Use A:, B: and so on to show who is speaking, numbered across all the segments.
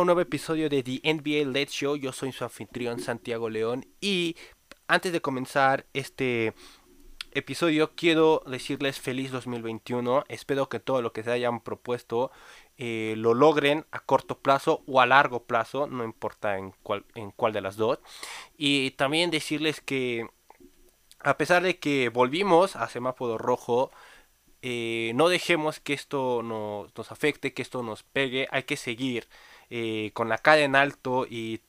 A: un nuevo episodio de The NBA Let's Show. Yo soy su anfitrión Santiago León y antes de comenzar este episodio quiero decirles feliz 2021. Espero que todo lo que se hayan propuesto eh, lo logren a corto plazo o a largo plazo, no importa en cuál, en cuál de las dos. Y también decirles que a pesar de que volvimos a semáforo rojo, eh, no dejemos que esto nos, afecte, que esto nos pegue, hay que seguir eh, con la cara en alto y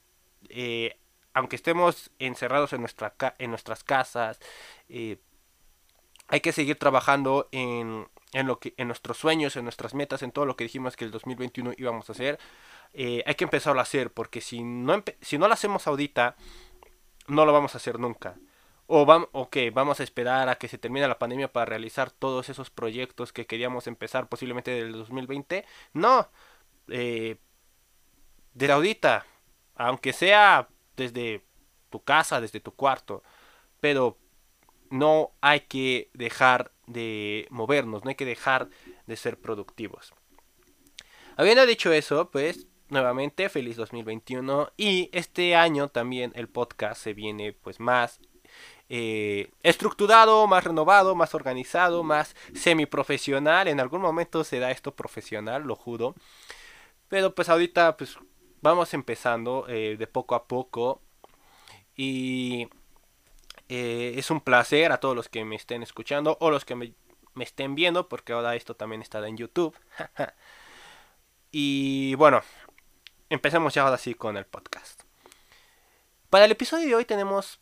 A: eh, aunque estemos encerrados en, nuestra, en nuestras casas, hay que seguir trabajando en, en, lo que, en nuestros sueños, en nuestras metas, en todo lo que dijimos que el 2021 íbamos a hacer. hay que empezarlo a hacer porque si no, si no lo hacemos ahorita, no lo vamos a hacer nunca. O vamos, vamos a esperar a que se termine la pandemia para realizar todos esos proyectos que queríamos empezar posiblemente del 2020. No, eh, de ahorita, aunque sea desde tu casa, desde tu cuarto, pero no hay que dejar de movernos, no hay que dejar de ser productivos. Habiendo dicho eso, pues nuevamente feliz 2021 y este año también el podcast se viene pues más eh, estructurado, más renovado, más organizado, más semiprofesional. En algún momento se da esto profesional, lo juro. Pero pues ahorita pues vamos empezando eh, de poco a poco. Y eh, es un placer a todos los que me estén escuchando o los que me, me estén viendo, porque ahora esto también está en YouTube. y bueno, empecemos ya ahora sí con el podcast. Para el episodio de hoy tenemos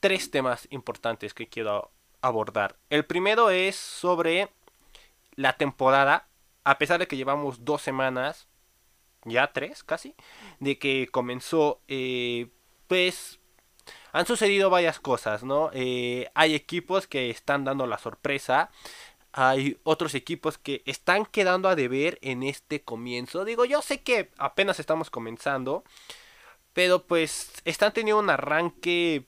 A: tres temas importantes que quiero abordar. El primero es sobre la temporada, a pesar de que llevamos dos semanas, ya tres casi, de que comenzó, eh, pues han sucedido varias cosas, ¿no? Eh, hay equipos que están dando la sorpresa. Hay otros equipos que están quedando a deber en este comienzo. Digo, yo sé que apenas estamos comenzando. Pero pues están teniendo un arranque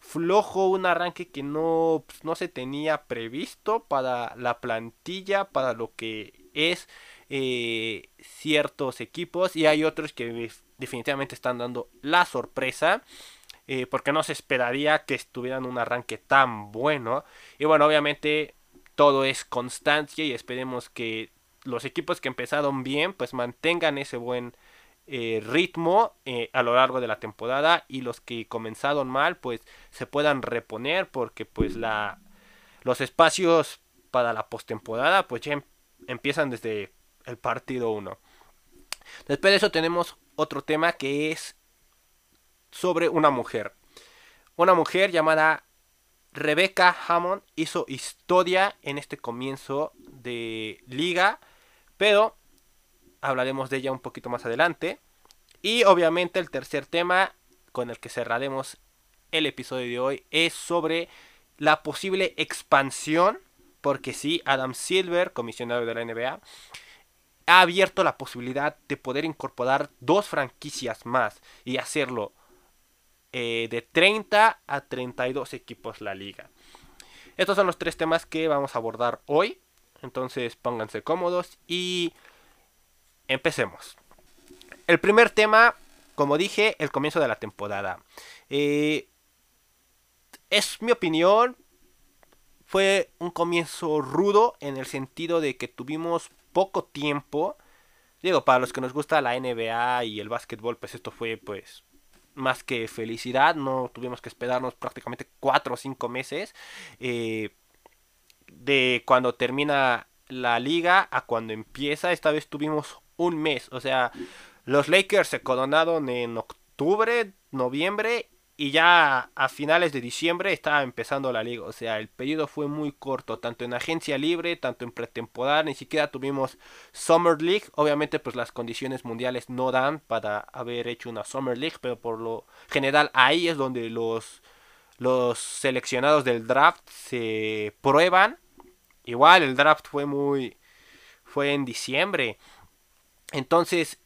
A: flojo, un arranque que no, pues, no se tenía previsto para la plantilla, para lo que es eh, ciertos equipos y hay otros que definitivamente están dando la sorpresa. Eh, porque no se esperaría que estuvieran un arranque tan bueno. Y bueno, obviamente todo es constancia y esperemos que los equipos que empezaron bien pues mantengan ese buen eh, ritmo a lo largo de la temporada y los que comenzaron mal pues se puedan reponer porque pues la los espacios para la postemporada pues ya em, empiezan desde el partido 1. Después de eso tenemos otro tema que es sobre una mujer. Una mujer llamada Rebecca Hammond hizo historia en este comienzo de liga, pero hablaremos de ella un poquito más adelante. Y obviamente el tercer tema con el que cerraremos el episodio de hoy es sobre la posible expansión, porque sí, Adam Silver, comisionado de la NBA, ha abierto la posibilidad de poder incorporar dos franquicias más y hacerlo eh, de 30 a 32 equipos la liga. Estos son los tres temas que vamos a abordar hoy. Entonces pónganse cómodos y empecemos. El primer tema, como dije, el comienzo de la temporada. Eh, es mi opinión. Fue un comienzo rudo en el sentido de que tuvimos poco tiempo. Digo, para los que nos gusta la NBA y el básquetbol, pues esto fue pues más que felicidad. No tuvimos que esperarnos prácticamente 4 o 5 meses. Eh, de cuando termina la liga a cuando empieza. Esta vez tuvimos un mes. O sea, los Lakers se coronaron en octubre, noviembre y ya a finales de diciembre estaba empezando la liga. O sea, el periodo fue muy corto, tanto en agencia libre, tanto en pretemporada, ni siquiera tuvimos Summer League. Obviamente, pues las condiciones mundiales no dan para haber hecho una Summer League, pero por lo general ahí es donde los, los seleccionados del draft se prueban. Igual el draft fue muy... fue en diciembre. Entonces,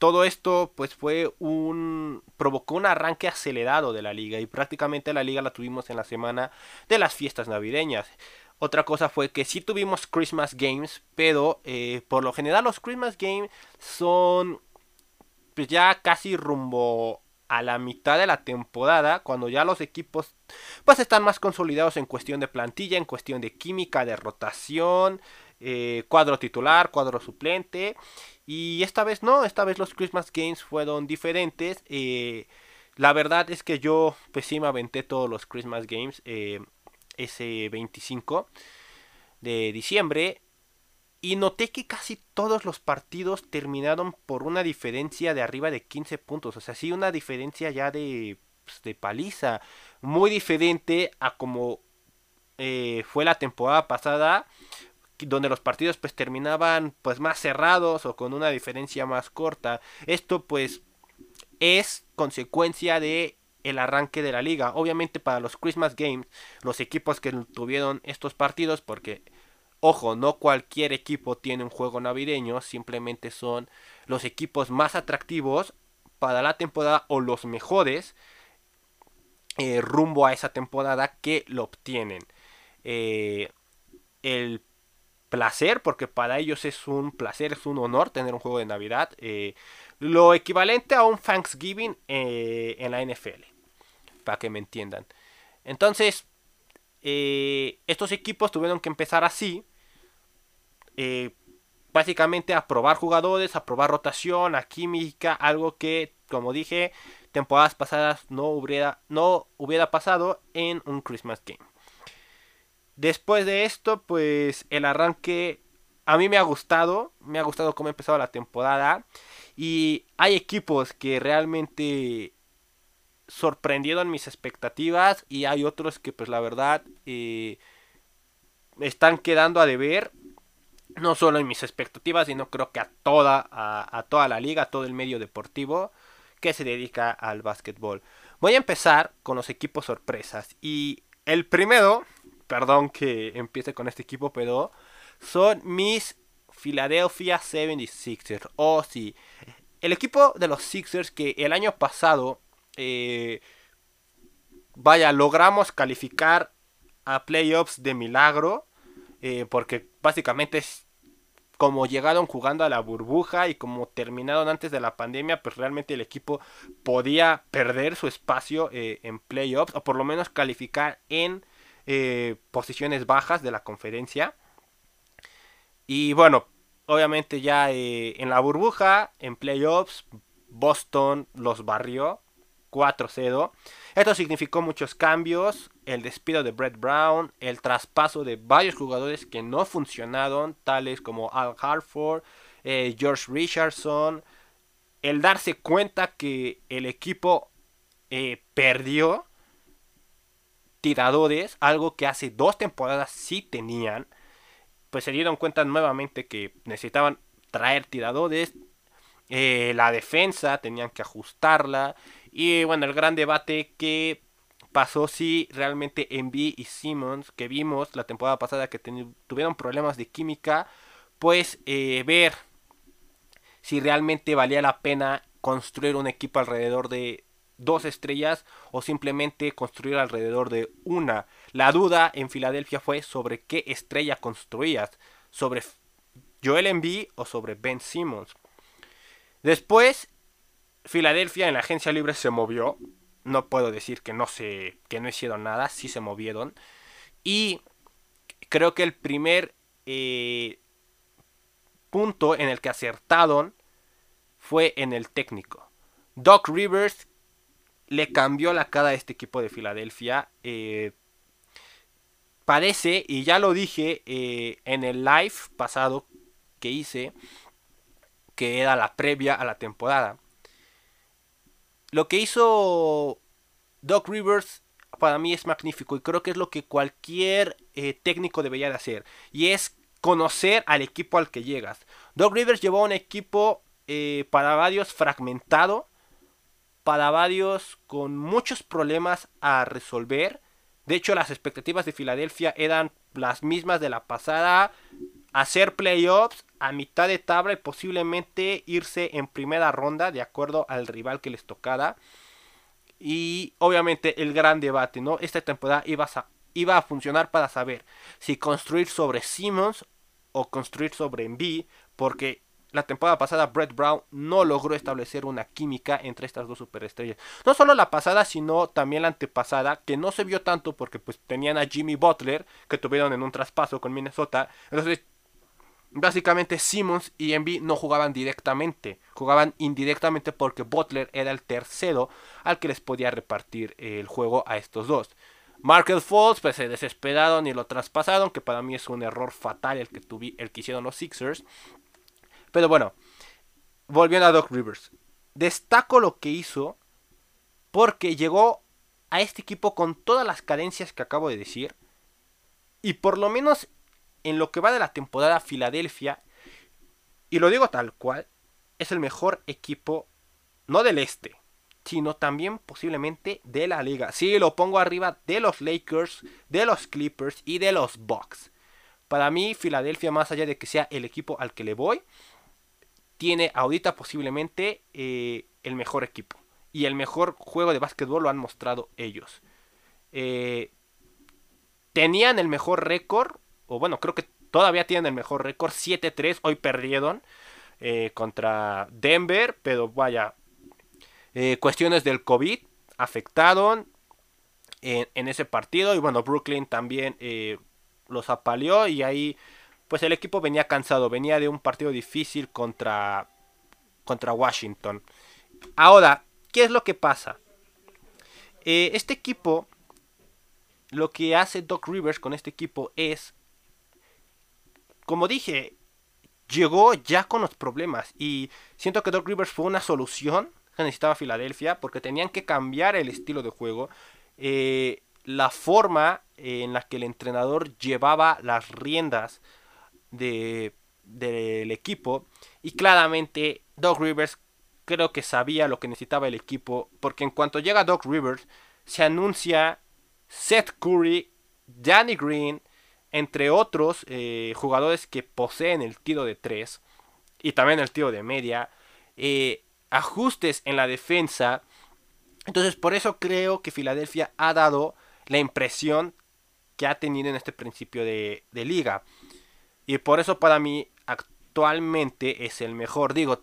A: todo esto pues fue un provocó un arranque acelerado de la liga y prácticamente la liga la tuvimos en la semana de las fiestas navideñas. otra cosa fue que sí tuvimos Christmas Games, pero eh, por lo general los Christmas Games son pues ya casi rumbo a la mitad de la temporada, cuando ya los equipos pues están más consolidados en cuestión de plantilla, en cuestión de química, de rotación, eh, cuadro titular, cuadro suplente. Y esta vez no, esta vez los Christmas Games fueron diferentes. Eh, la verdad es que yo pues sí me aventé todos los Christmas Games ese 25 de diciembre y noté que casi todos los partidos terminaron por una diferencia de arriba de 15 puntos. O sea, sí, una diferencia ya de, pues, de paliza. Muy diferente a como eh, fue la temporada pasada. Donde los partidos pues terminaban pues más cerrados o con una diferencia más corta. Esto pues es consecuencia de el arranque de la liga. Obviamente para los Christmas Games, los equipos que tuvieron estos partidos, porque, ojo, no cualquier equipo tiene un juego navideño, simplemente son los equipos más atractivos para la temporada o los mejores eh, rumbo a esa temporada que lo obtienen. Eh, el placer, porque para ellos es un placer, es un honor tener un juego de Navidad. Eh, lo equivalente a un Thanksgiving en la NFL para que me entiendan. Entonces, eh, estos equipos tuvieron que empezar así. Eh, básicamente a probar jugadores, a probar rotación, a química, algo que, como dije, temporadas pasadas no hubiera, no hubiera pasado en un Christmas Game. Después de esto, pues el arranque a mí me ha gustado, me ha gustado cómo ha empezado la temporada y hay equipos que realmente sorprendieron mis expectativas y hay otros que pues la verdad eh, están quedando a deber no solo en mis expectativas sino creo que a toda a, toda la liga a todo el medio deportivo que se dedica al básquetbol. Voy a empezar con los equipos sorpresas y el primero perdón que empiece con este equipo pero son mis Philadelphia 76ers o oh, sí el equipo de los Sixers que el año pasado eh, vaya, logramos calificar a playoffs de milagro. Eh, porque básicamente es como llegaron jugando a la burbuja y como terminaron antes de la pandemia, pues realmente el equipo podía perder su espacio eh, en playoffs o por lo menos calificar en posiciones bajas de la conferencia. Y bueno, obviamente ya en la burbuja, en playoffs, Boston los barrió 4-0. Esto significó muchos cambios, el despido de Brett Brown, el traspaso de varios jugadores que no funcionaron, tales como Al Hartford, eh, George Richardson, el darse cuenta que el equipo eh, perdió tiradores, algo que hace dos temporadas sí tenían, pues se dieron cuenta nuevamente que necesitaban traer tiradores, eh, la defensa tenían que ajustarla y bueno, el gran debate que pasó si realmente Envy y Simmons, que vimos la temporada pasada que tuvieron problemas de química, pues eh, ver si realmente valía la pena construir un equipo alrededor de dos estrellas o simplemente construir alrededor de una. La duda en Filadelfia fue sobre qué estrella construías, sobre Joel Embiid o sobre Ben Simmons. Después Filadelfia en la agencia libre se movió. No puedo decir que no se, que no hicieron nada, sí se movieron. Y creo que el primer eh, punto en el que acertaron fue en el técnico. Doc Rivers le cambió la cara a este equipo de Filadelfia. Eh, parece, y ya lo dije eh, en el live pasado que hice, que era la previa a la temporada lo que hizo Doc Rivers para mí es magnífico y creo que es lo que cualquier eh, técnico debería de hacer. Y es conocer al equipo al que llegas. Doc Rivers llevó un equipo para varios fragmentado, para varios con muchos problemas a resolver. De hecho, las expectativas de Filadelfia eran las mismas de la pasada. Hacer playoffs, a mitad de tabla y posiblemente irse en primera ronda de acuerdo al rival que les tocara. Y obviamente el gran debate, ¿no? Esta temporada ibas a iba a funcionar para saber si construir sobre Simmons o construir sobre Embiid, porque la temporada pasada Brett Brown no logró establecer una química entre estas dos superestrellas. No solo la pasada, sino también la antepasada, que no se vio tanto porque pues tenían a Jimmy Butler, que tuvieron en un traspaso con Minnesota. Entonces, básicamente Simmons y Embiid no jugaban directamente, jugaban indirectamente porque Butler era el tercero al que les podía repartir el juego a estos dos. Markel Falls pues se desesperaron y lo traspasaron, que para mí es un error fatal el que, el que hicieron los Sixers. Pero bueno, volviendo a Doc Rivers. Destaco lo que hizo porque llegó a este equipo con todas las carencias que acabo de decir. Y por lo menos en lo que va de la temporada Filadelfia, y lo digo tal cual, es el mejor equipo, no del este, sino también posiblemente de la liga. Sí, lo pongo arriba de los Lakers, de los Clippers y de los Bucks. Para mí, Filadelfia, más allá de que sea el equipo al que le voy, tiene ahorita posiblemente eh, el mejor equipo. Y el mejor juego de básquetbol lo han mostrado ellos. Eh, tenían el mejor récord, o bueno, creo que todavía tienen el mejor récord, 7-3, hoy perdieron eh, contra Denver, pero vaya, cuestiones del COVID afectaron en, en, ese partido y bueno, Brooklyn también los apaleó y ahí pues el equipo venía cansado, venía de un partido difícil contra, contra Washington. Ahora, ¿qué es lo que pasa? Eh, este equipo, lo que hace Doc Rivers con este equipo es, como dije, llegó ya con los problemas y siento que Doc Rivers fue una solución que necesitaba Filadelfia porque tenían que cambiar el estilo de juego, eh, la forma en la que el entrenador llevaba las riendas de, del equipo. Y claramente Doc Rivers creo que sabía lo que necesitaba el equipo. Porque en cuanto llega Doc Rivers, se anuncia Seth Curry, Danny Green, entre otros eh, jugadores que poseen el tiro de 3 y también el tiro de media. Eh, ajustes en la defensa. Entonces por eso creo que Filadelfia ha dado la impresión que ha tenido en este principio de liga. Y por eso para mí actualmente es el mejor. Digo,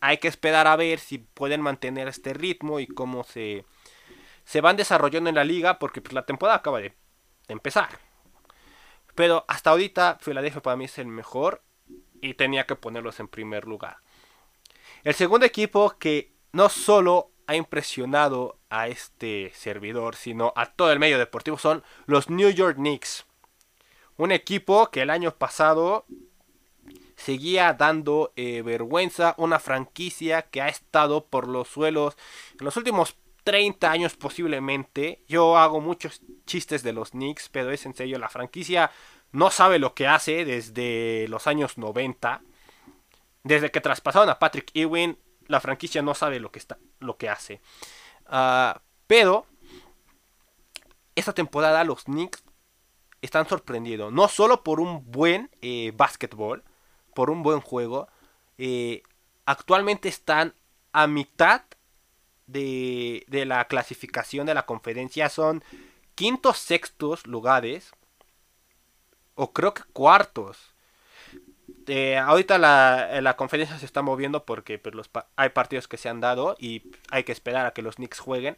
A: hay que esperar a ver si pueden mantener este ritmo y cómo se, se van desarrollando en la liga porque pues, la temporada acaba de, empezar. Pero hasta ahorita Philadelphia para mí es el mejor y tenía que ponerlos en primer lugar. El segundo equipo que no solo ha impresionado a este servidor, sino a todo el medio deportivo son los New York Knicks. Un equipo que el año pasado seguía dando eh, vergüenza, una franquicia que ha estado por los suelos en los últimos 30 años posiblemente. Yo hago muchos chistes de los Knicks, pero es en serio, la franquicia no sabe lo que hace desde los años 90. Desde que traspasaron a Patrick Ewing, la franquicia no sabe lo que, está, lo que hace. Ah, pero esta temporada los Knicks están sorprendidos. No solo por un buen eh, básquetbol, por un buen juego. Eh, actualmente están a mitad de, de, la clasificación de la conferencia. Son quintos, sextos lugares. O creo que cuartos. Eh, ahorita la, la, conferencia se está moviendo porque pues, los, hay partidos que se han dado y hay que esperar a que los Knicks jueguen.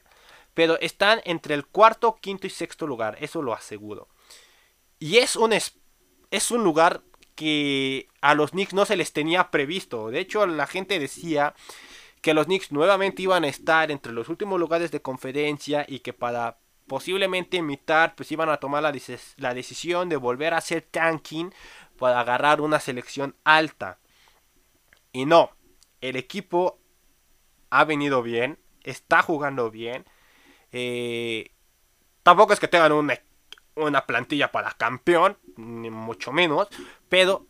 A: Pero están entre el cuarto, quinto y sexto lugar, eso lo aseguro. Y es un, es un lugar que a los Knicks no se les tenía previsto. De hecho, la gente decía que los Knicks nuevamente iban a estar entre los últimos lugares de conferencia y que para posiblemente imitar, pues iban a tomar la, la decisión de volver a hacer tanking para agarrar una selección alta. Y no, el equipo ha venido bien, está jugando bien. Eh, tampoco es que tengan un una plantilla para campeón, ni mucho menos, pero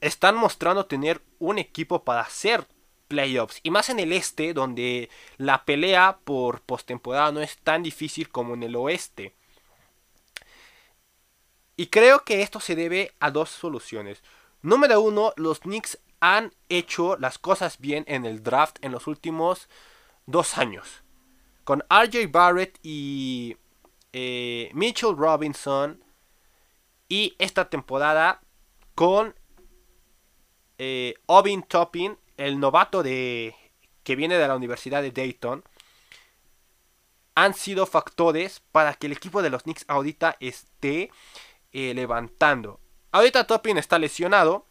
A: están mostrando tener un equipo para hacer playoffs. Y más en el este, donde la pelea por postemporada no es tan difícil como en el oeste. Y creo que esto se debe a dos soluciones. Número uno, los Knicks han hecho las cosas bien en el draft en los últimos dos años. Con RJ Barrett y eh, Mitchell Robinson y esta temporada con eh, Ovin Toppin, el novato de, que viene de la Universidad de Dayton, han sido factores para que el equipo de los Knicks ahorita esté eh, levantando. Ahorita Toppin está lesionado,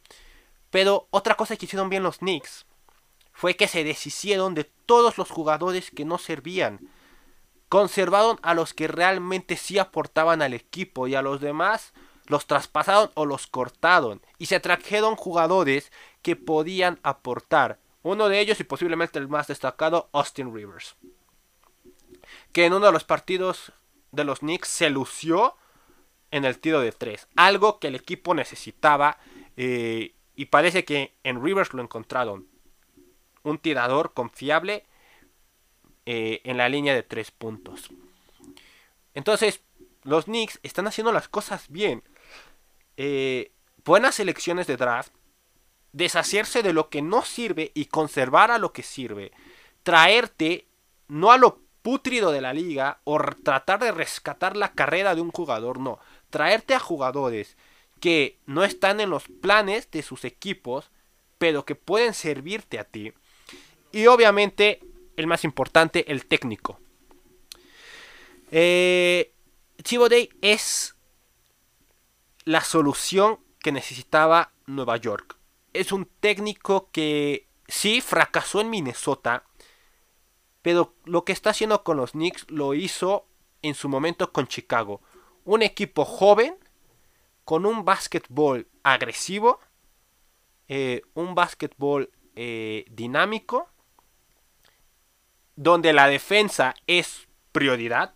A: pero otra cosa que hicieron bien los Knicks fue que se deshicieron de todos los jugadores que no servían. Conservaron a los que realmente sí aportaban al equipo y a los demás los traspasaron o los cortaron y se trajeron jugadores que podían aportar. Uno de ellos y posiblemente el más destacado, Austin Rivers. Que en uno de los partidos de los Knicks se lució en el tiro de tres. Algo que el equipo necesitaba eh, y parece que en Rivers lo encontraron. Un tirador confiable eh, en la línea de tres puntos. Entonces, los Knicks están haciendo las cosas bien. Eh, buenas elecciones de draft, deshacerse de lo que no sirve y conservar a lo que sirve, traerte no a lo putrido de la liga o tratar de rescatar la carrera de un jugador, no, traerte a jugadores que no están en los planes de sus equipos, pero que pueden servirte a ti. Y obviamente, el más importante, el técnico. Eh, Chivo Day es la solución que necesitaba Nueva York. Es un técnico que sí fracasó en Minnesota, pero lo que está haciendo con los Knicks lo hizo en su momento con Chicago. Un equipo joven, con un básquetbol agresivo, eh, un básquetbol eh, dinámico, donde la defensa es prioridad.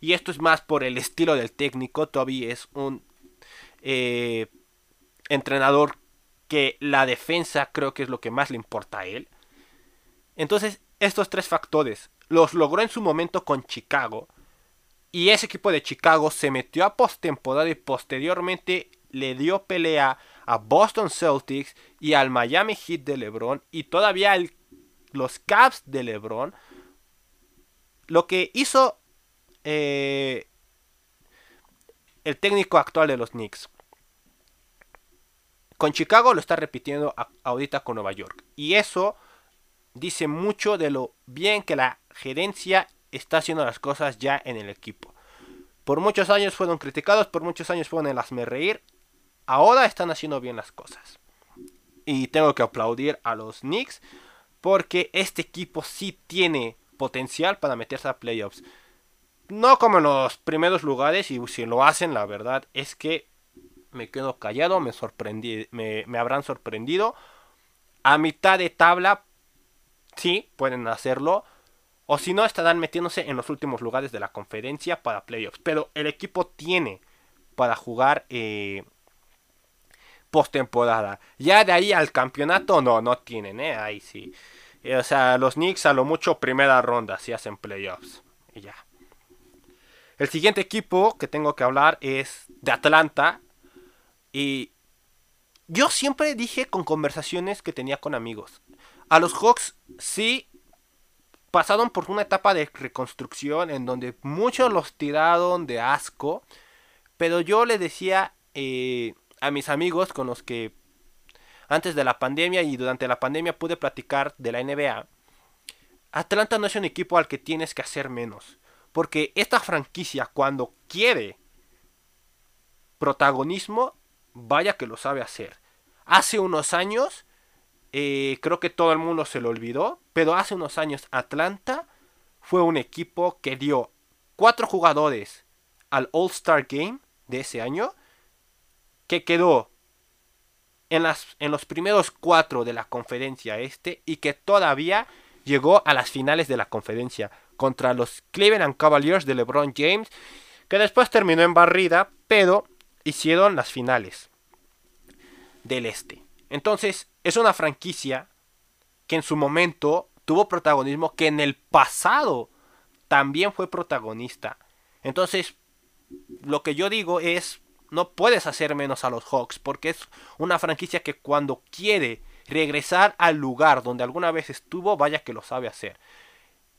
A: Y esto es más por el estilo del técnico. Toby es un eh, entrenador que la defensa creo que es lo que más le importa a él. Entonces, estos tres factores los logró en su momento con Chicago. Y ese equipo de Chicago se metió a postemporada y posteriormente le dio pelea a Boston Celtics y al Miami Heat de LeBron y todavía los Cavs de LeBron. Lo que hizo eh, el técnico actual de los Knicks. Con Chicago lo está repitiendo ahorita con Nueva York. Y eso dice mucho de lo bien que la gerencia está haciendo las cosas ya en el equipo. Por muchos años fueron criticados, por muchos años fueron el hazme reír. Ahora están haciendo bien las cosas. Y tengo que aplaudir a los Knicks porque este equipo sí tiene potencial para meterse a playoffs no como en los primeros lugares y si lo hacen la verdad es que me quedo callado, me sorprendí, me, habrán sorprendido. A mitad de tabla, sí, pueden hacerlo. O si no, estarán metiéndose en los últimos lugares de la conferencia para playoffs. Pero el equipo tiene para jugar eh, postemporada. Ya de ahí al campeonato, no, no tienen, ¿eh? Ahí sí. O sea, los Knicks a lo mucho primera ronda si hacen playoffs. Y ya. El siguiente equipo que tengo que hablar es de Atlanta. Y yo siempre dije con conversaciones que tenía con amigos. A los Hawks sí pasaron por una etapa de reconstrucción en donde muchos los tiraron de asco. Pero yo le decía eh, a mis amigos con los que antes de la pandemia y durante la pandemia pude platicar de la NBA. Atlanta no es un equipo al que tienes que hacer menos. Porque esta franquicia cuando quiere protagonismo, vaya que lo sabe hacer. Hace unos años, eh, creo que todo el mundo se lo olvidó, pero hace unos años Atlanta fue un equipo que dio cuatro jugadores al All Star Game de ese año, que quedó en, las, en los primeros cuatro de la conferencia este y que todavía llegó a las finales de la conferencia contra los Cleveland Cavaliers de LeBron James, que después terminó en barrida, pero hicieron las finales del este. Entonces, es una franquicia que en su momento tuvo protagonismo, que en el pasado también fue protagonista. Entonces, lo que yo digo es, no puedes hacer menos a los Hawks, porque es una franquicia que cuando quiere regresar al lugar donde alguna vez estuvo, vaya que lo sabe hacer.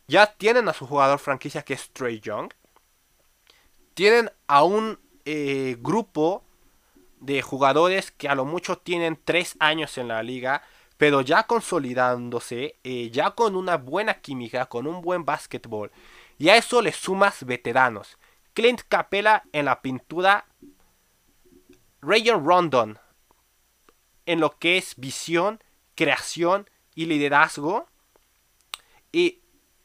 A: Ya tienen a su jugador franquicia que es Trey Young. tienen a un eh, grupo de jugadores que a lo mucho tienen tres años en la liga, pero ya consolidándose, eh, ya con una buena química, con un buen básquetbol. Y a eso le sumas veteranos. Clint Capella en la pintura, Rayon Rondon en lo que es visión, creación y liderazgo. Y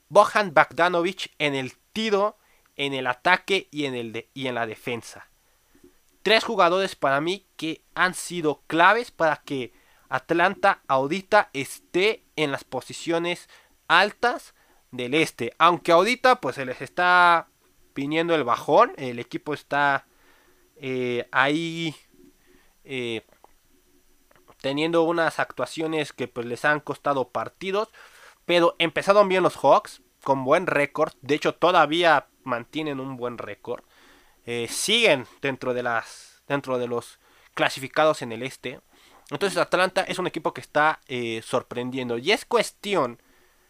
A: Bohan Bagdanovic en el tiro, en el ataque y en, el y en la defensa. Tres jugadores para mí que han sido claves para que Atlanta ahorita esté en las posiciones altas del este. Aunque ahorita pues se les está viniendo el bajón. El equipo está eh, ahí eh, teniendo unas actuaciones que pues les han costado partidos, pero empezaron bien los Hawks con buen récord, de hecho todavía mantienen un buen récord, eh, siguen dentro de las dentro de los clasificados en el este. Entonces Atlanta es un equipo que está eh, sorprendiendo y es cuestión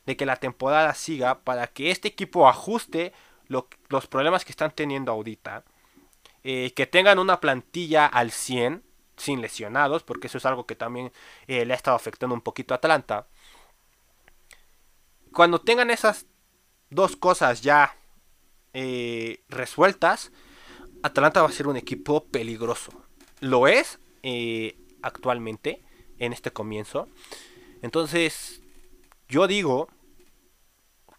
A: de que la temporada siga para que este equipo ajuste los problemas que están teniendo ahorita. Que tengan una plantilla al 100 sin lesionados, porque eso es algo que también eh, le ha estado afectando un poquito a Atlanta. Cuando tengan esas dos cosas ya eh, resueltas, Atlanta va a ser un equipo peligroso. Lo es eh, actualmente, en este comienzo. Entonces, yo digo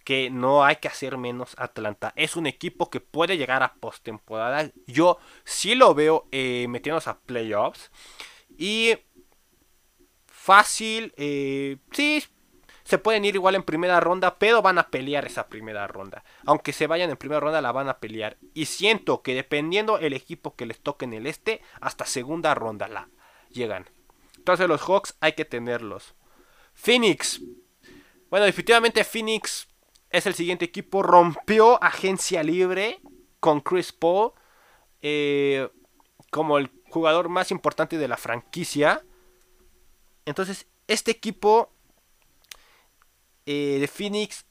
A: que no hay que hacer menos Atlanta. Es un equipo que puede llegar a postemporada. Yo sí lo veo eh, metiéndose a playoffs. Y fácil, eh, sí, se pueden ir igual en primera ronda, pero van a pelear esa primera ronda. Aunque se vayan en primera ronda, la van a pelear. Y siento que dependiendo el equipo que les toque en el este, hasta segunda ronda la llegan. Entonces los Hawks hay que tenerlos. Phoenix. Bueno, definitivamente Phoenix es el siguiente equipo. Rompió agencia libre con Chris Paul eh, como el jugador más importante de la franquicia. Entonces, este equipo eh, de Phoenix,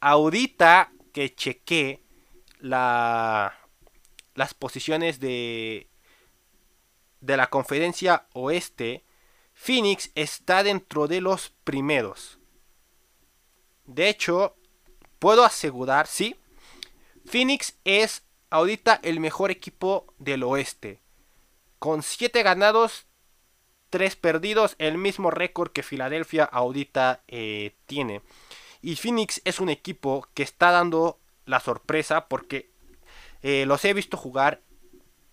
A: ahorita que chequé la, las posiciones de, de la conferencia oeste, Phoenix está dentro de los primeros. De hecho, puedo asegurar, sí, Phoenix es ahorita el mejor equipo del oeste. Con 7 ganados, 3 perdidos, el mismo récord que Filadelfia ahorita eh, tiene. Y Phoenix es un equipo que está dando la sorpresa porque eh, los he visto jugar.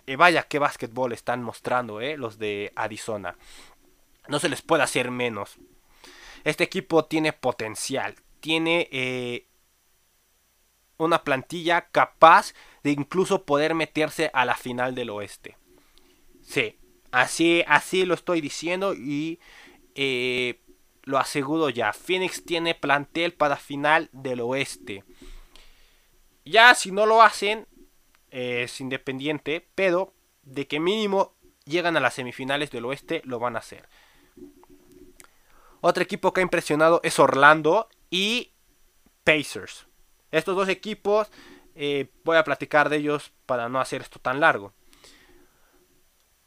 A: Eh, vaya qué básquetbol están mostrando los de Arizona. No se les puede hacer menos. Este equipo tiene potencial. Tiene una plantilla capaz de incluso poder meterse a la final del oeste. Sí, así, así lo estoy diciendo y eh, lo aseguro ya. Phoenix tiene plantel para final del oeste. Ya si no lo hacen, es independiente, pero de que mínimo llegan a las semifinales del oeste, lo van a hacer. Otro equipo que ha impresionado es Orlando y Pacers. Estos dos equipos, eh, voy a platicar de ellos para no hacer esto tan largo.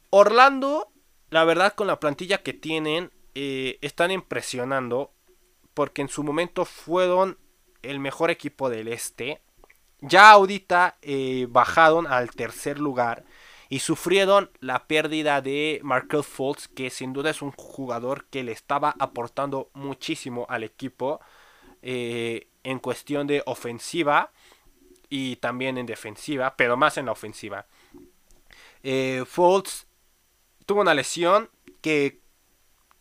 A: Orlando, la verdad con la plantilla que tienen, eh, están impresionando porque en su momento fueron el mejor equipo del este. Ya ahorita eh, bajaron al tercer lugar y sufrieron la pérdida de Markel Fultz, que sin duda es un jugador que le estaba aportando muchísimo al equipo en cuestión de ofensiva y también en defensiva, pero más en la ofensiva. Eh, Fultz tuvo una lesión que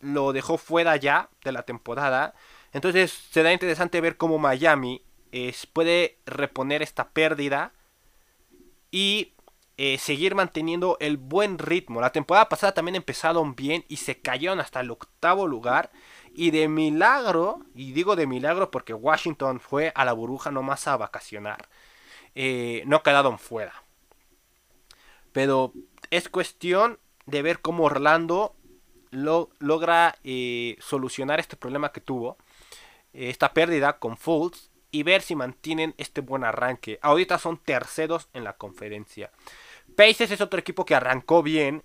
A: lo dejó fuera ya de la temporada. Entonces será interesante ver cómo Miami puede reponer esta pérdida y eh, seguir manteniendo el buen ritmo. La temporada pasada también empezaron bien y se cayeron hasta el octavo lugar. Y de milagro, y digo de milagro porque Washington fue a la burbuja nomás a vacacionar, eh, no quedaron fuera. Pero es cuestión de ver cómo Orlando logra eh, solucionar este problema que tuvo, esta pérdida con Fultz, y ver si mantienen este buen arranque. Ahorita son terceros en la conferencia. Pacers es otro equipo que arrancó bien.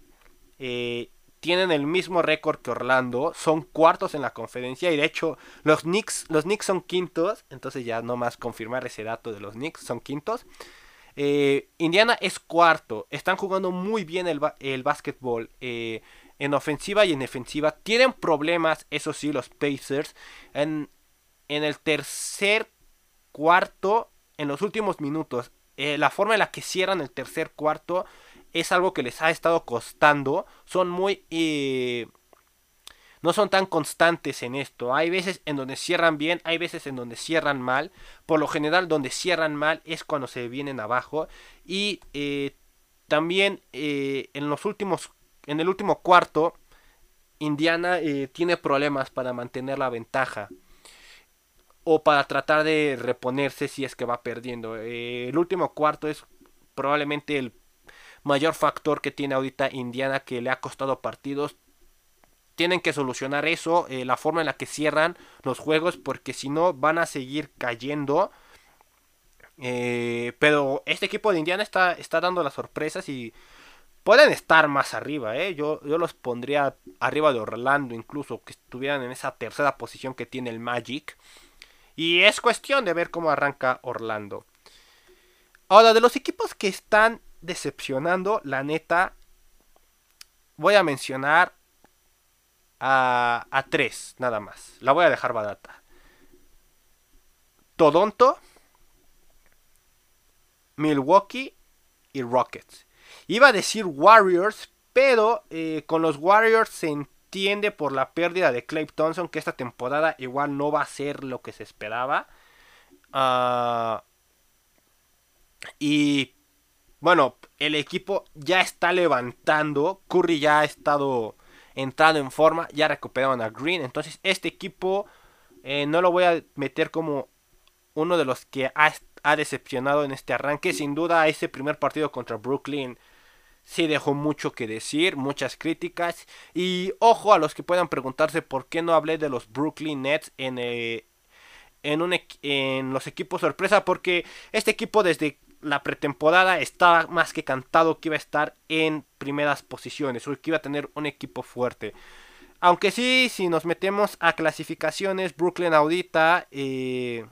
A: Eh, tienen el mismo récord que Orlando. Son cuartos en la conferencia. Y de hecho, los Knicks, los Knicks son quintos. Entonces ya no más confirmar ese dato de los Knicks. Son quintos. Eh, Indiana es cuarto. Están jugando muy bien el, el básquetbol. Eh, en ofensiva y en defensiva. Tienen problemas, eso sí, los Pacers. En, en el tercer cuarto, en los últimos minutos. Eh, la forma en la que cierran el tercer cuarto es algo que les ha estado costando. Son muy... no son tan constantes en esto. Hay veces en donde cierran bien, hay veces en donde cierran mal. Por lo general, donde cierran mal es cuando se vienen abajo. Y también en los últimos en el último cuarto, Indiana eh, tiene problemas para mantener la ventaja. O para tratar de reponerse si es que va perdiendo. Eh, el último cuarto es probablemente el mayor factor que tiene ahorita Indiana que le ha costado partidos. Tienen que solucionar eso, eh, la forma en la que cierran los juegos, porque si no van a seguir cayendo. pero este equipo de Indiana está, está dando las sorpresas y Pueden estar más arriba, ¿eh? Yo, yo los pondría arriba de Orlando, incluso que estuvieran en esa tercera posición que tiene el Magic. Y es cuestión de ver cómo arranca Orlando. Ahora, de los equipos que están decepcionando, la neta, voy a mencionar a, tres, nada más. La voy a dejar barata. Todonto, Milwaukee y Rockets. Iba a decir Warriors, pero eh, con los Warriors se entiende por la pérdida de Clay Thompson que esta temporada igual no va a ser lo que se esperaba. Ah, y bueno, el equipo ya está levantando. Curry ya ha estado entrando en forma. Ya recuperaron a Green. Entonces este equipo eh, no lo voy a meter como uno de los que ha, ha, decepcionado en este arranque. Sin duda ese primer partido contra Brooklyn sí dejó mucho que decir, muchas críticas. Y ojo a los que puedan preguntarse por qué no hablé de los Brooklyn Nets en, eh, en, un, en los equipos sorpresa. Porque este equipo desde la pretemporada estaba más que cantado que iba a estar en primeras posiciones. O que iba a tener un equipo fuerte. Aunque sí, si nos metemos a clasificaciones, Brooklyn Audita eh,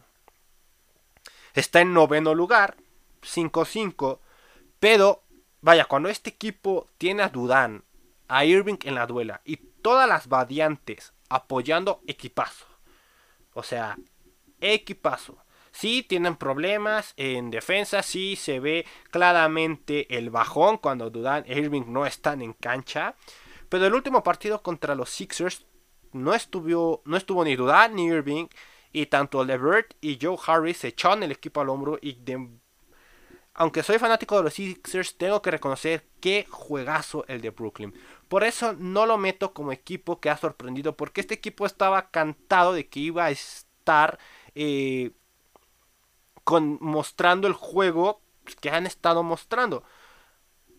A: está en noveno lugar, 5-5. Pero Vaya, cuando este equipo tiene a Dudan, a Irving en la duela y todas las variantes apoyando equipazo. O sea, equipazo. Sí tienen problemas en defensa, sí se ve claramente el bajón cuando Dudan e Irving no están en cancha. Pero el último partido contra los Sixers no estuvo, no estuvo ni Dudan ni Irving. Y tanto Levert y Joe Harris se echaron el equipo al hombro y aunque soy fanático de los Sixers, tengo que reconocer qué juegazo el de Brooklyn. Por eso no lo meto como equipo que ha sorprendido, porque este equipo estaba cantado de que iba a estar eh, con, mostrando el juego que han estado mostrando.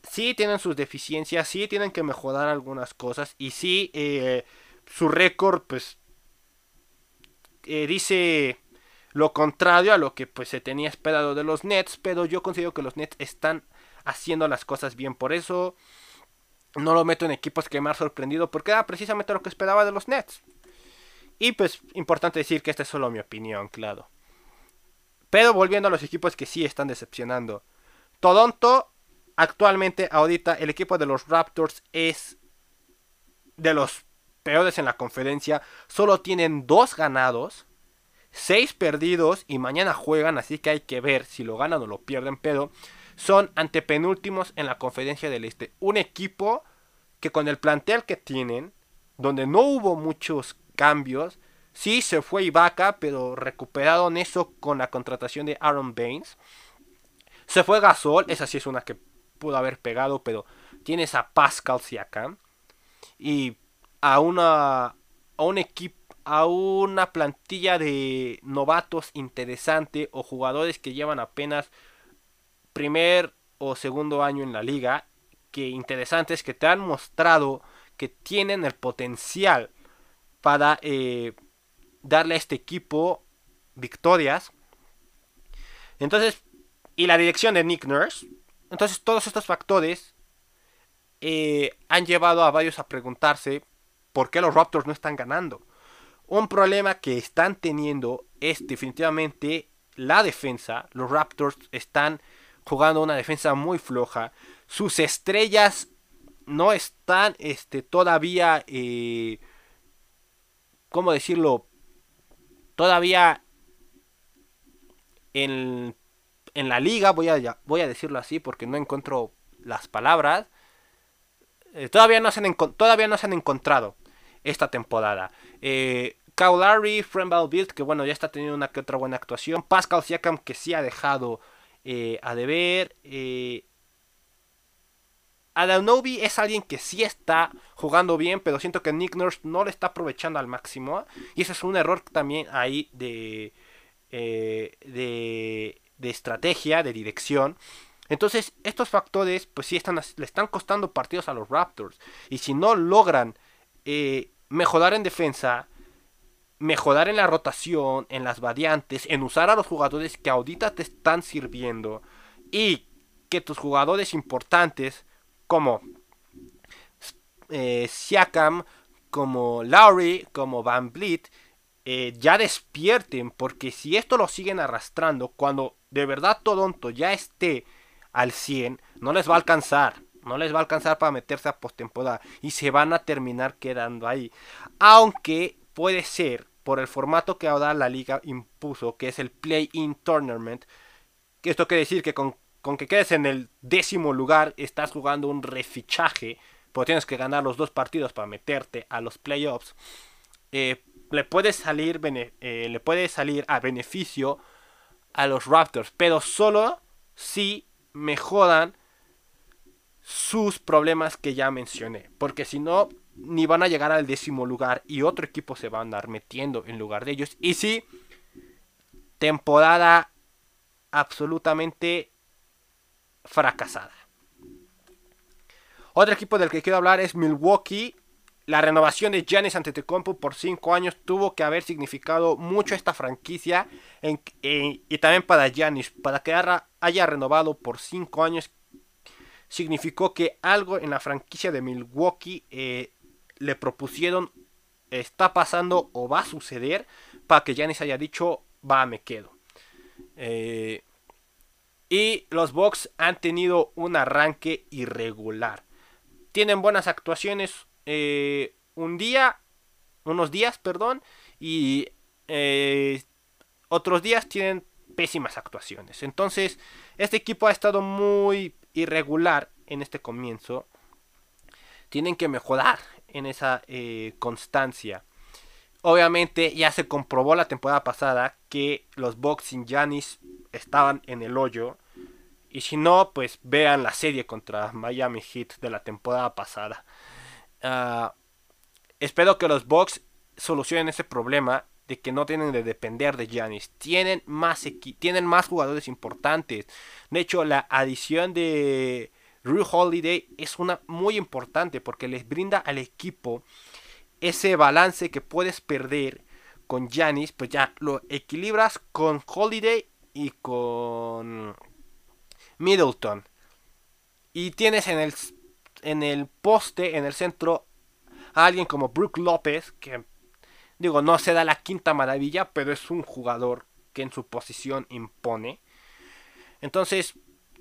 A: Sí tienen sus deficiencias, sí tienen que mejorar algunas cosas y sí eh, su récord pues eh, dice lo contrario a lo que pues se tenía esperado de los Nets, pero yo considero que los Nets están haciendo las cosas bien, por eso no lo meto en equipos que me ha sorprendido porque era precisamente lo que esperaba de los Nets. Y pues importante decir que esta es solo mi opinión, claro. Pero volviendo a los equipos que sí están decepcionando. Toronto, actualmente, ahorita, el equipo de los Raptors es de los peores en la conferencia. Solo tienen dos ganados. 6 perdidos y mañana juegan, así que hay que ver si lo ganan o lo pierden, pero son antepenúltimos en la conferencia del Este. Un equipo que con el plantel que tienen, donde no hubo muchos cambios, sí se fue Ibaka, pero recuperaron eso con la contratación de Aaron Baines. Se fue Gasol, esa sí es una que pudo haber pegado, pero tienes a Pascal Siakam y a una a un equipo a una plantilla de novatos interesante o jugadores que llevan apenas primer o segundo año en la liga, que interesantes que te han mostrado que tienen el potencial para eh, darle a este equipo victorias. Entonces, y la dirección de Nick Nurse. Entonces, todos estos factores eh, han llevado a varios a preguntarse por qué los Raptors no están ganando. Un problema que están teniendo es definitivamente la defensa. Los Raptors están jugando una defensa muy floja. Sus estrellas no están este, todavía, eh, ¿cómo decirlo? Todavía en, en la liga, voy a, voy a decirlo así porque no encuentro las palabras. Eh, todavía, no se han todavía no se han encontrado esta temporada. Eh, Kyle Larry, que bueno, ya está teniendo una que otra buena actuación. Pascal Siakam, que sí ha dejado eh, a deber. Eh, Adanobi es alguien que sí está jugando bien, pero siento que Nick Nurse no le está aprovechando al máximo. Y ese es un error también ahí de, eh, de, de estrategia, de dirección. Entonces, estos factores, pues sí están, le están costando partidos a los Raptors. Y si no logran eh, mejorar en defensa, mejorar en la rotación, en las variantes, en usar a los jugadores que ahorita te están sirviendo y que tus jugadores importantes como eh, Siakam, como Lowry, como Van Vliet, eh, ya despierten, porque si esto lo siguen arrastrando, cuando de verdad Toronto ya esté al 100, no les va a alcanzar. No les va a alcanzar para meterse a postemporada. Y se van a terminar quedando ahí. Aunque puede ser, por el formato que ahora la liga impuso, que es el Play-In Tournament. Que esto quiere decir que con, que quedes en el décimo lugar, estás jugando un refichaje. Porque tienes que ganar los dos partidos para meterte a los playoffs. Eh, le puede salir eh, le puede salir a beneficio a los Raptors, pero solo si mejoran sus problemas que ya mencioné. Porque si no, ni van a llegar al décimo lugar y otro equipo se va a andar metiendo en lugar de ellos. Y sí, temporada absolutamente fracasada. Otro equipo del que quiero hablar es Milwaukee. La renovación de Giannis Antetokounmpo por 5 años tuvo que haber significado mucho esta franquicia y también para Giannis, para que haya renovado por 5 años significó que algo en la franquicia de Milwaukee eh, le propusieron está pasando o va a suceder para que Giannis haya dicho va me quedo eh, y los Bucks han tenido un arranque irregular. Tienen buenas actuaciones eh, un día unos días perdón y otros días tienen pésimas actuaciones. Entonces este equipo ha estado muy irregular en este comienzo, tienen que mejorar en esa eh, constancia. Obviamente ya se comprobó la temporada pasada que los Boxing Janis estaban en el hoyo. Y si no, pues vean la serie contra Miami Heat de la temporada pasada. Ah, espero que los Bucks solucionen ese problema de que no tienen de depender de Giannis. Tienen más, tienen más jugadores importantes. De hecho, la adición de Rue Holiday es una muy importante porque les brinda al equipo ese balance que puedes perder con Giannis, pues ya lo equilibras con Holiday y con Middleton. Y tienes en el, en el poste, en el centro, a alguien como Brook López, que Digo, no se da la quinta maravilla, pero es un jugador que en su posición impone. Entonces,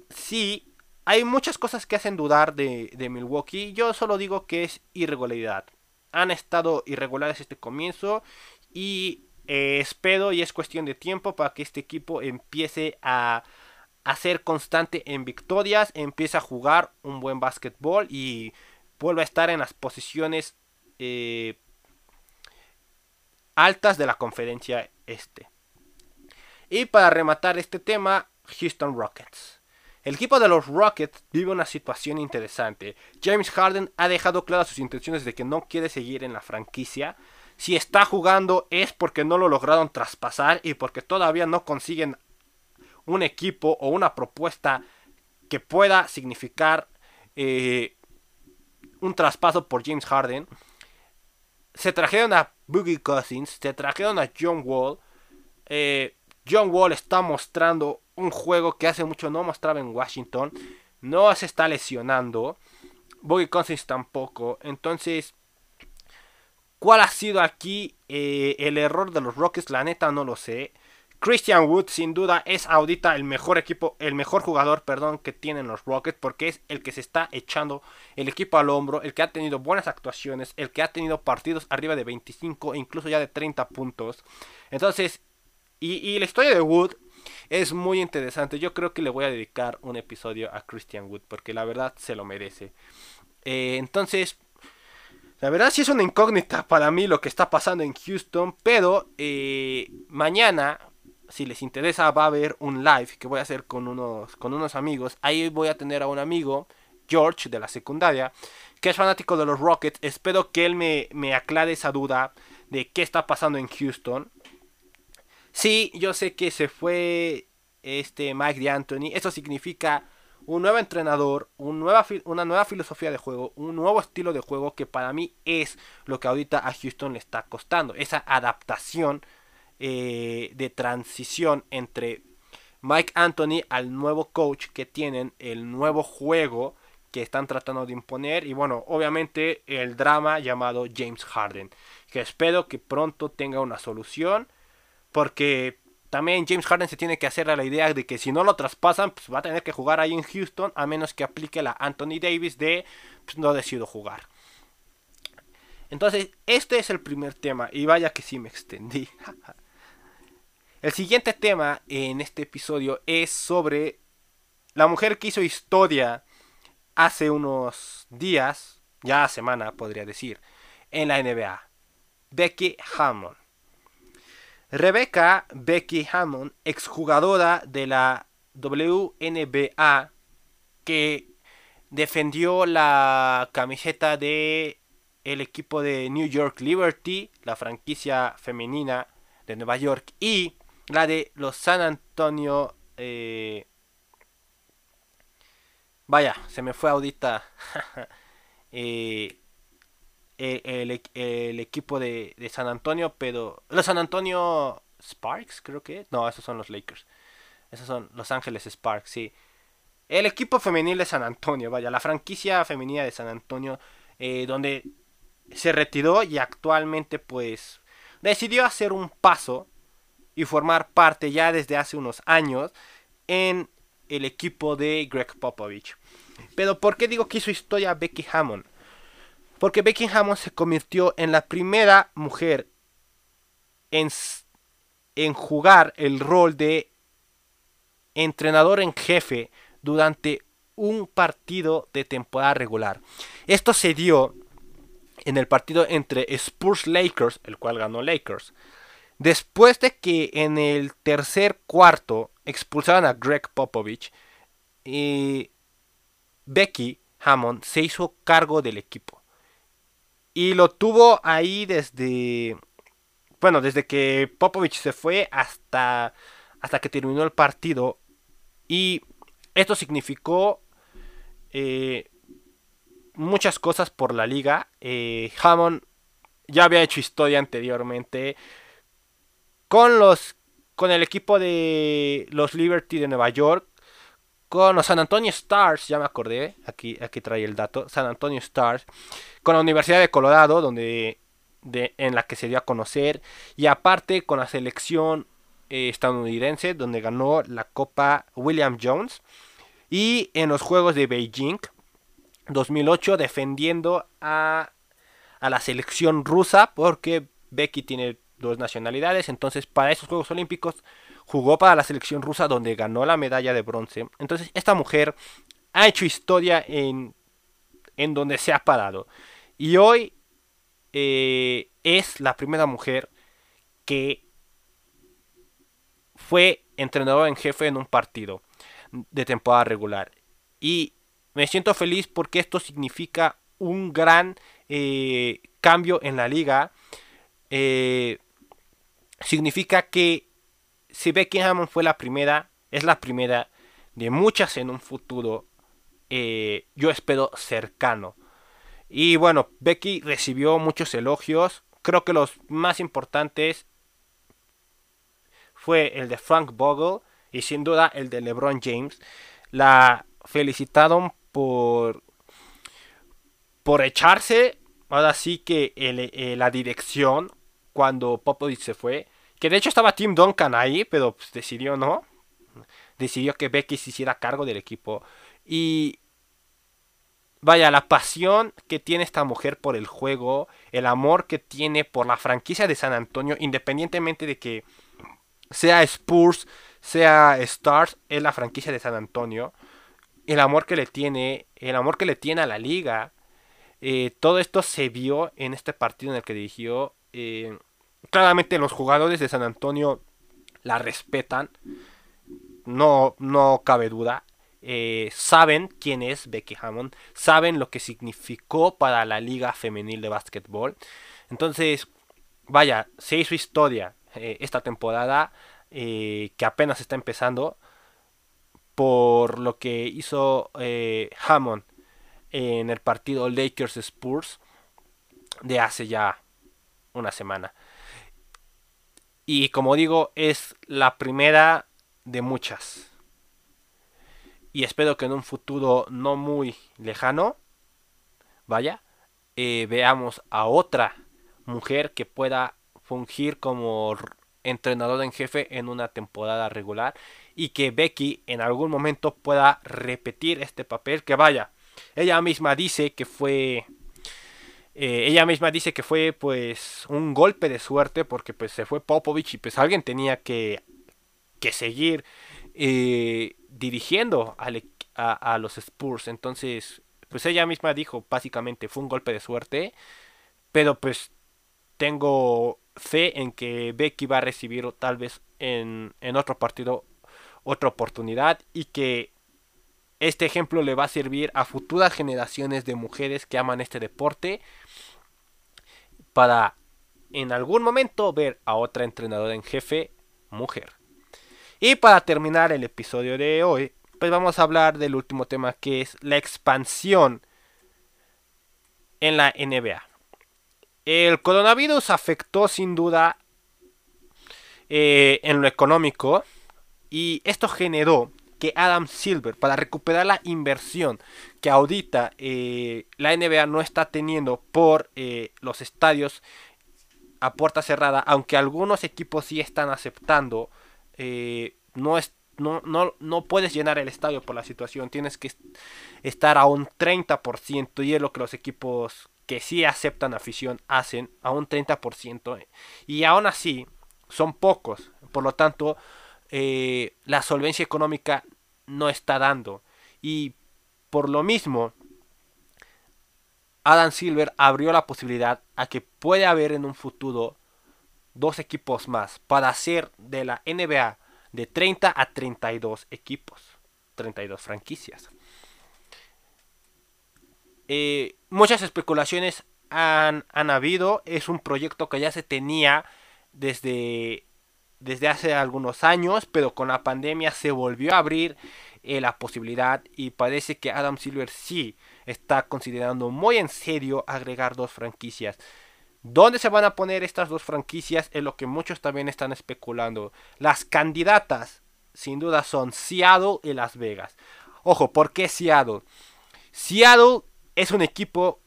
A: sí, hay muchas cosas que hacen dudar de, Milwaukee. Yo solo digo que es irregularidad. Han estado irregulares este comienzo y eh, espero y es cuestión de tiempo para que este equipo empiece a, ser constante en victorias, empiece a jugar un buen básquetbol y vuelva a estar en las posiciones eh, altas de la conferencia este. Y para rematar este tema, Houston Rockets. El equipo de los Rockets vive una situación interesante. James Harden ha dejado claras sus intenciones de que no quiere seguir en la franquicia. Si está jugando es porque no lo lograron traspasar y porque todavía no consiguen un equipo o una propuesta que pueda significar eh, un traspaso por James Harden. Se trajeron a Boogie Cousins, se trajeron a John Wall. Eh, John Wall está mostrando un juego que hace mucho no mostraba en Washington. No se está lesionando. Bobby Cousins tampoco. Entonces, ¿cuál ha sido aquí eh, el error de los Rockets? La neta no lo sé. Christian Wood sin duda es ahorita el mejor equipo, el mejor jugador, perdón, que tienen los Rockets porque es el que se está echando el equipo al hombro, el que ha tenido buenas actuaciones, el que ha tenido partidos arriba de 25 e incluso ya de 30 puntos. Entonces, y, la historia de Wood es muy interesante. Yo creo que le voy a dedicar un episodio a Christian Wood porque la verdad se lo merece. Eh, entonces, la verdad sí es una incógnita para mí lo que está pasando en Houston, pero eh, mañana si les interesa, va a haber un live que voy a hacer con unos, con unos amigos. Ahí voy a tener a un amigo, George, de la secundaria, que es fanático de los Rockets. Espero que él me, me aclare esa duda de qué está pasando en Houston. Sí, yo sé que se fue este Mike D'Antoni. Eso significa un nuevo entrenador, una nueva filosofía de juego, un nuevo estilo de juego que para mí es lo que ahorita a Houston le está costando. Esa adaptación eh, de transición entre Mike Anthony al nuevo coach que tienen, el nuevo juego que están tratando de imponer y bueno, obviamente el drama llamado James Harden, que espero que pronto tenga una solución porque también James Harden se tiene que hacer a la idea de que si no lo traspasan, pues va a tener que jugar ahí en Houston, a menos que aplique la Anthony Davis de pues no decido jugar. Entonces, este es el primer tema y vaya que sí me extendí. El siguiente tema en este episodio es sobre la mujer que hizo historia hace unos días, ya semana podría decir, en la NBA, Becky Hammond. Rebecca Becky Hammond, exjugadora de la WNBA, que defendió la camiseta de el equipo de New York Liberty, la franquicia femenina de Nueva York, y la de los San Antonio. Eh, vaya, se me fue ahorita. Eh, el, equipo de, San Antonio, pero. Los San Antonio Sparks, creo que. No, esos son los Lakers. Esos son Los Ángeles Sparks, sí. El equipo femenil de San Antonio, vaya, la franquicia femenina de San Antonio, eh, donde se retiró y actualmente pues decidió hacer un paso y formar parte ya desde hace unos años en el equipo de Greg Popovich. Pero ¿por qué digo que hizo historia Becky Hammond? Porque Becky Hammond se convirtió en la primera mujer en, jugar el rol de entrenador en jefe durante un partido de temporada regular. Esto se dio en el partido entre Spurs Lakers, el cual ganó Lakers, Después de que en el tercer cuarto expulsaron a Greg Popovich, y Becky Hammond se hizo cargo del equipo. Y lo tuvo ahí desde. Bueno, desde que Popovich se fue hasta, hasta que terminó el partido. Y esto significó eh, muchas cosas por la liga. Eh, Hammond ya había hecho historia anteriormente con los con el equipo de los Liberty de Nueva York, con los San Antonio Stars, ya me acordé, aquí, aquí trae el dato, San Antonio Stars, con la Universidad de Colorado, donde de, en la que se dio a conocer, y aparte con la selección eh, estadounidense, donde ganó la Copa William Jones, y en los Juegos de Beijing 2008 defendiendo a, a la selección rusa, porque Becky tiene dos nacionalidades. Entonces, para esos Juegos Olímpicos jugó para la selección rusa donde ganó la medalla de bronce. Entonces, esta mujer ha hecho historia en, en donde se ha parado. Y hoy eh, es la primera mujer que fue entrenador en jefe en un partido de temporada regular. Y me siento feliz porque esto significa un gran eh, cambio en la liga. Eh, significa que si Becky Hammond fue la primera, es la primera de muchas en un futuro, eh, yo espero cercano. Y bueno, Becky recibió muchos elogios. Creo que los más importantes fue el de Frank Bogle, y sin duda el de LeBron James, la felicitaron por por echarse ahora sí que eh, la dirección cuando Popovich se fue, que de hecho estaba Tim Duncan ahí, pero pues, decidió no, decidió que Becky se hiciera cargo del equipo y vaya, la pasión que tiene esta mujer por el juego, el amor que tiene por la franquicia de San Antonio, independientemente de que sea Spurs, sea Stars, es la franquicia de San Antonio. El amor que le tiene, el amor que le tiene a la liga. Eh, todo esto se vio en este partido en el que dirigió. Eh, claramente los jugadores de San Antonio la respetan. No, no cabe duda. Eh, saben quién es Becky Hammond, saben lo que significó para la liga femenil de básquetbol. Entonces, vaya, se hizo historia eh, esta temporada eh, que apenas está empezando por lo que hizo Hammond en el partido Lakers Spurs de hace ya una semana. Y como digo, es la primera de muchas. Y espero que en un futuro no muy lejano, vaya, eh, veamos a otra mujer que pueda fungir como entrenador en jefe en una temporada regular y que Becky en algún momento pueda repetir este papel que vaya ella misma dice que fue eh, ella misma dice que fue pues un golpe de suerte porque pues se fue Popovich y pues alguien tenía que que seguir eh, dirigiendo a, los Spurs. Entonces, pues ella misma dijo, básicamente fue un golpe de suerte, pero pues tengo fe en que Becky va a recibir tal vez en, en otro partido otra oportunidad y que este ejemplo le va a servir a futuras generaciones de mujeres que aman este deporte para en algún momento ver a otra entrenadora en jefe mujer. Y para terminar el episodio de hoy, pues vamos a hablar del último tema que es la expansión en la NBA. El coronavirus afectó sin duda eh, en lo económico y esto generó que Adam Silver, para recuperar la inversión que ahorita eh, la NBA no está teniendo por eh, los estadios a puerta cerrada, aunque algunos equipos sí están aceptando eh, no, es, no, no, no, puedes llenar el estadio por la situación, tienes que estar a un 30% y es lo que los equipos que sí aceptan afición hacen, a un 30%. Y aún así, son pocos, por lo tanto, eh, la solvencia económica no está dando. Y por lo mismo, Adam Silver abrió la posibilidad a que puede haber en un futuro dos equipos más para hacer de la NBA de 30 a 32 equipos, 32 franquicias. Eh, muchas especulaciones han, habido, es un proyecto que ya se tenía desde, desde hace algunos años, pero con la pandemia se volvió a abrir eh, la posibilidad y parece que Adam Silver sí está considerando muy en serio agregar dos franquicias. ¿Dónde se van a poner estas dos franquicias? Es lo que muchos también están especulando. Las candidatas, sin duda, son Seattle y Las Vegas. Ojo, ¿por qué Seattle? Seattle es un equipo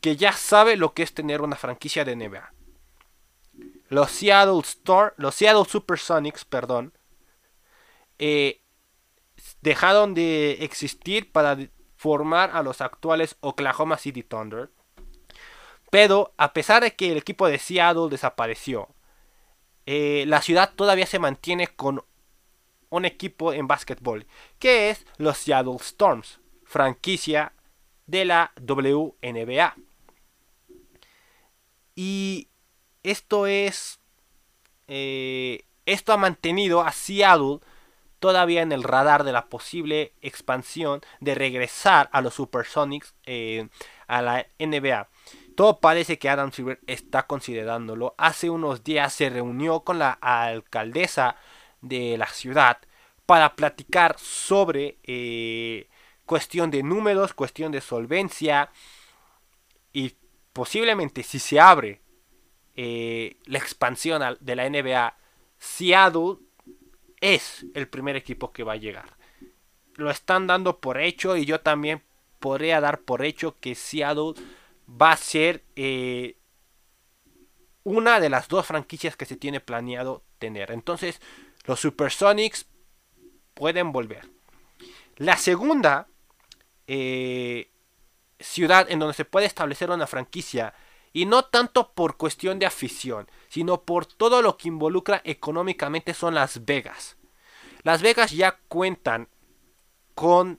A: que ya sabe lo que es tener una franquicia de NBA. Los Seattle Store, los Seattle Supersonics, perdón, eh, dejaron de existir para formar a los actuales Oklahoma City Thunder. Pero a pesar de que el equipo de Seattle desapareció, eh, la ciudad todavía se mantiene con un equipo en básquetbol, que es los Seattle Storms, franquicia de la WNBA. Y esto es... Eh, esto ha mantenido a Seattle todavía en el radar de la posible expansión de regresar a los Supersonics eh, a la NBA. Todo parece que Adam Silver está considerándolo. Hace unos días se reunió con la alcaldesa de la ciudad para platicar sobre eh, cuestión de números, cuestión de solvencia y posiblemente si se abre eh, la expansión de la NBA, Seattle es el primer equipo que va a llegar. Lo están dando por hecho y yo también podría dar por hecho que Seattle va a ser eh, una de las dos franquicias que se tiene planeado tener. Entonces, los Supersonics pueden volver. La segunda eh, ciudad en donde se puede establecer una franquicia, y no tanto por cuestión de afición, sino por todo lo que involucra económicamente son Las Vegas. Las Vegas ya cuentan con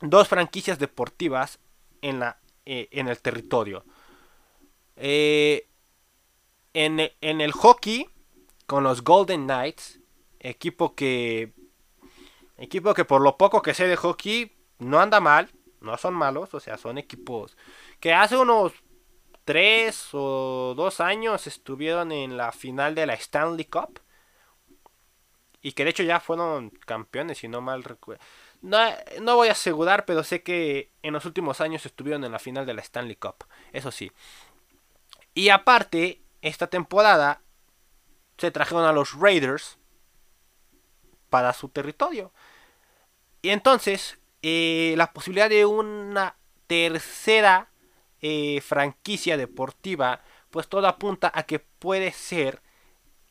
A: dos franquicias deportivas en, la, eh, en el territorio. Eh, en, en, el hockey, con los Golden Knights, equipo que, equipo que por lo poco que sé de hockey, no anda mal, no son malos, o sea, son equipos que hace unos 3 o 2 años estuvieron en la final de la Stanley Cup. Y que de hecho ya fueron campeones, si no mal recuerdo. No, no voy a asegurar, pero sé que en los últimos años estuvieron en la final de la Stanley Cup. Eso sí. Y aparte, esta temporada se trajeron a los Raiders para su territorio. Y entonces, eh, la posibilidad de una tercera eh, franquicia deportiva, pues todo apunta a que puede ser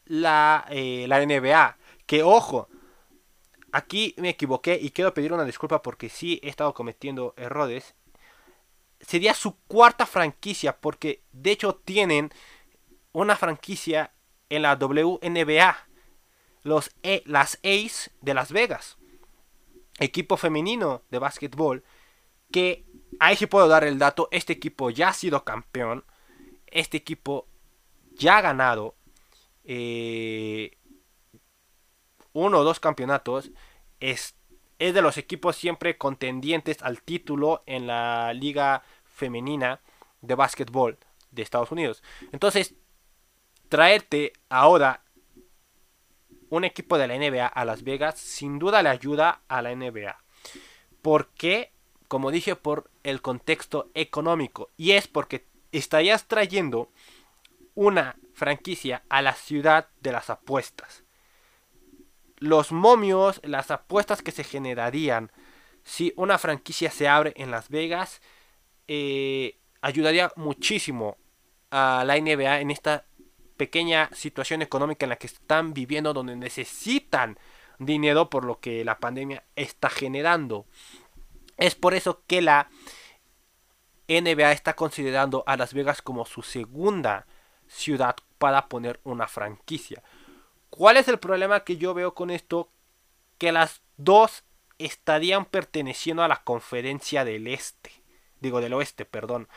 A: la, eh, la NBA. Que ojo, aquí me equivoqué y quiero pedir una disculpa porque sí he estado cometiendo errores. Sería su cuarta franquicia porque de hecho tienen una franquicia en la WNBA. Los las Ace de Las Vegas equipo femenino de básquetbol que ahí sí puedo dar el dato, este equipo ya ha sido campeón, este equipo ya ha ganado eh, uno o dos campeonatos, es, es de los equipos siempre contendientes al título en la liga femenina de básquetbol de Estados Unidos. Entonces, traerte ahora un equipo de la NBA a Las Vegas sin duda le ayuda a la NBA. ¿Por qué? Como dije, por el contexto económico. Y es porque estarías trayendo una franquicia a la ciudad de las apuestas. Los momios, las apuestas que se generarían si una franquicia se abre en Las Vegas, eh, ayudaría muchísimo a la NBA en esta pequeña situación económica en la que están viviendo, donde necesitan dinero por lo que la pandemia está generando. Es por eso que la NBA está considerando a Las Vegas como su segunda ciudad para poner una franquicia. ¿Cuál es el problema que yo veo con esto? Que las dos estarían perteneciendo a la conferencia del este. Digo, del oeste, perdón.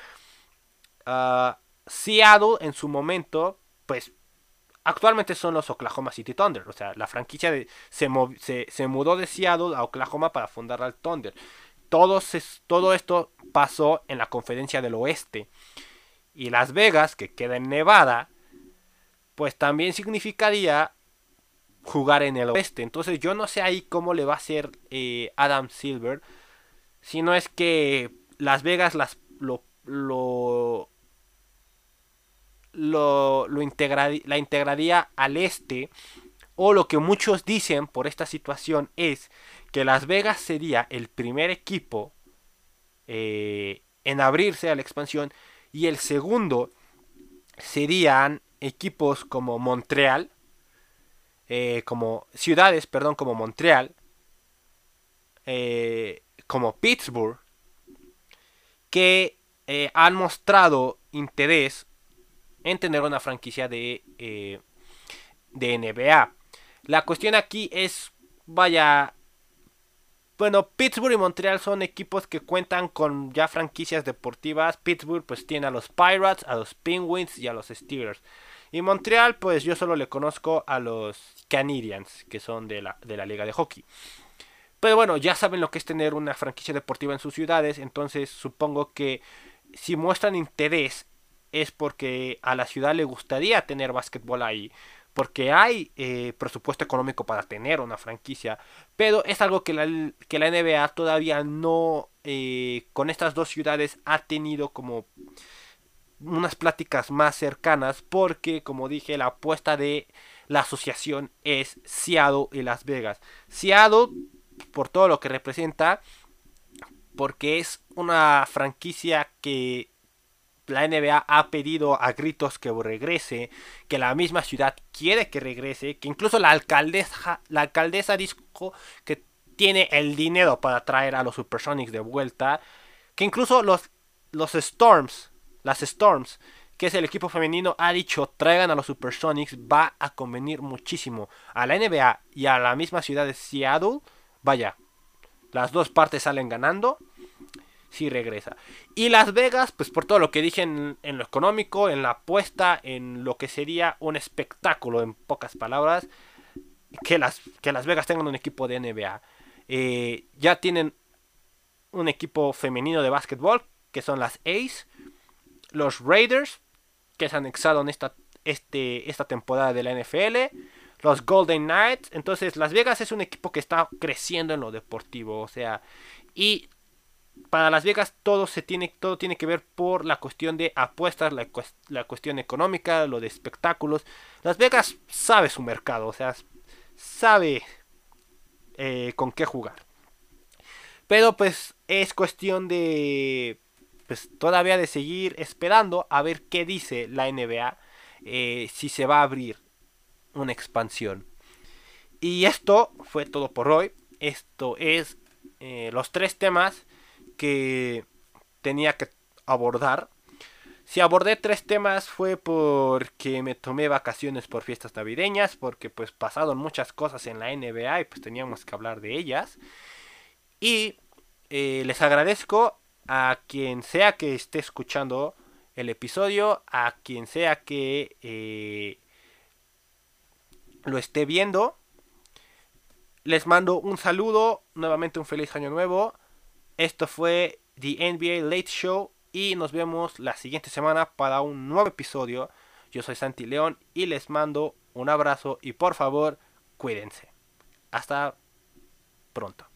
A: Uh, Seattle en su momento pues actualmente son los Oklahoma City Thunder. O sea, la franquicia se, se, mudó de Seattle a Oklahoma para fundar al Thunder. Todo, todo esto pasó en la conferencia del oeste. Y Las Vegas, que queda en Nevada, pues también significaría jugar en el oeste. Entonces yo no sé ahí cómo le va a hacer eh, Adam Silver. Si no es que Las Vegas las, lo, lo lo, lo la integraría al este. O lo que muchos dicen por esta situación es que Las Vegas sería el primer equipo eh, en abrirse a la expansión. Y el segundo serían equipos como Montreal. Eh, como ciudades, perdón, como Montreal. Eh, como Pittsburgh. Que han mostrado interés en tener una franquicia de, de NBA. La cuestión aquí es, vaya, bueno, Pittsburgh y Montreal son equipos que cuentan con ya franquicias deportivas. Pittsburgh pues tiene a los Pirates, a los Penguins y a los Steelers. Y Montreal pues yo solo le conozco a los Canadiens, que son de la, de la liga de hockey. Pero bueno, ya saben lo que es tener una franquicia deportiva en sus ciudades, entonces supongo que si muestran interés es porque a la ciudad le gustaría tener básquetbol ahí. Porque hay eh, presupuesto económico para tener una franquicia. Pero es algo que la, que la NBA todavía no, eh, con estas dos ciudades, ha tenido como unas pláticas más cercanas. Porque, como dije, la apuesta de la asociación es Seattle y Las Vegas. Seattle, por todo lo que representa, porque es una franquicia que la NBA ha pedido a gritos que regrese, que la misma ciudad quiere que regrese, que incluso la alcaldesa, la alcaldesa dijo que tiene el dinero para traer a los Supersonics de vuelta, que incluso los, los Storms, las Storms, que es el equipo femenino, ha dicho traigan a los Supersonics, va a convenir muchísimo a la NBA y a la misma ciudad de Seattle. Vaya, las dos partes salen ganando si regresa. Y Las Vegas, pues por todo lo que dije en, lo económico, en la apuesta, en lo que sería un espectáculo, en pocas palabras, que Las, que las Vegas tengan un equipo de NBA. Eh, ya tienen un equipo femenino de básquetbol, que son las Ace, los Raiders, que se en esta, este, esta temporada de la NFL, los Golden Knights. Entonces, Las Vegas es un equipo que está creciendo en lo deportivo, o sea, y para Las Vegas todo se tiene todo tiene que ver por la cuestión de apuestas, la, la, cuestión económica, lo de espectáculos. Las Vegas sabe su mercado, o sea, sabe eh, con qué jugar. Pero pues es cuestión de pues todavía de seguir esperando a ver qué dice la NBA eh, si se va a abrir una expansión. Y esto fue todo por hoy. Esto es eh, los tres temas que tenía que abordar. Si abordé tres temas fue porque me tomé vacaciones por fiestas navideñas, porque pues pasaron muchas cosas en la NBA y pues teníamos que hablar de ellas. Y eh, les agradezco a quien sea que esté escuchando el episodio, a quien sea que eh, lo esté viendo. Les mando un saludo, nuevamente un feliz año nuevo. Esto fue The NBA Late Show y nos vemos la siguiente semana para un nuevo episodio. Yo soy Santi León y les mando un abrazo y por favor cuídense. Hasta pronto.